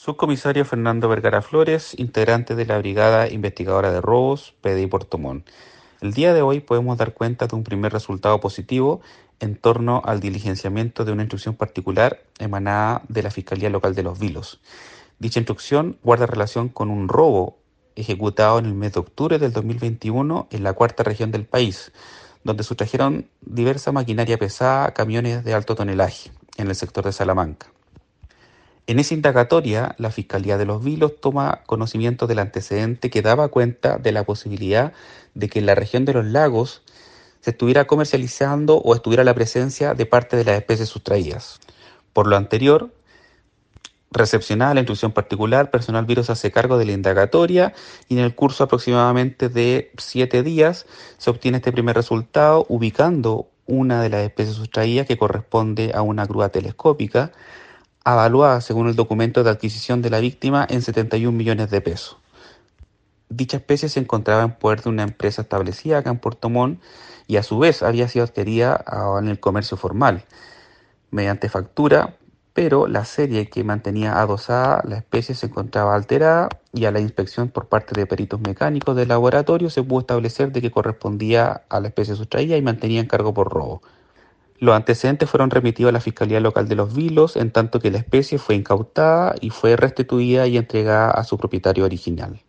Subcomisario Fernando Vergara Flores, integrante de la Brigada Investigadora de Robos, PDI Puerto. El día de hoy podemos dar cuenta de un primer resultado positivo en torno al diligenciamiento de una instrucción particular emanada de la Fiscalía Local de Los Vilos. Dicha instrucción guarda relación con un robo ejecutado en el mes de octubre del 2021 en la cuarta región del país, donde sustrajeron diversa maquinaria pesada, camiones de alto tonelaje en el sector de Salamanca. En esa indagatoria, la Fiscalía de los Vilos toma conocimiento del antecedente que daba cuenta de la posibilidad de que en la región de los lagos se estuviera comercializando o estuviera la presencia de parte de las especies sustraídas. Por lo anterior, recepcionada la instrucción particular, personal virus hace cargo de la indagatoria y en el curso aproximadamente de siete días se obtiene este primer resultado ubicando una de las especies sustraídas que corresponde a una grúa telescópica avaluada según el documento de adquisición de la víctima en 71 millones de pesos. Dicha especie se encontraba en poder de una empresa establecida acá en Puerto Montt y a su vez había sido adquirida ah, en el comercio formal mediante factura, pero la serie que mantenía adosada la especie se encontraba alterada y a la inspección por parte de peritos mecánicos del laboratorio se pudo establecer de que correspondía a la especie sustraída y mantenía en cargo por robo. Los antecedentes fueron remitidos a la Fiscalía Local de Los Vilos, en tanto que la especie fue incautada y fue restituida y entregada a su propietario original.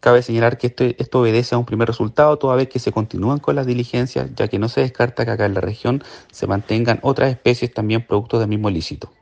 Cabe señalar que esto, esto, obedece a un primer resultado, toda vez que se continúan con las diligencias, ya que no se descarta que acá en la región se mantengan otras especies también producto del mismo ilícito.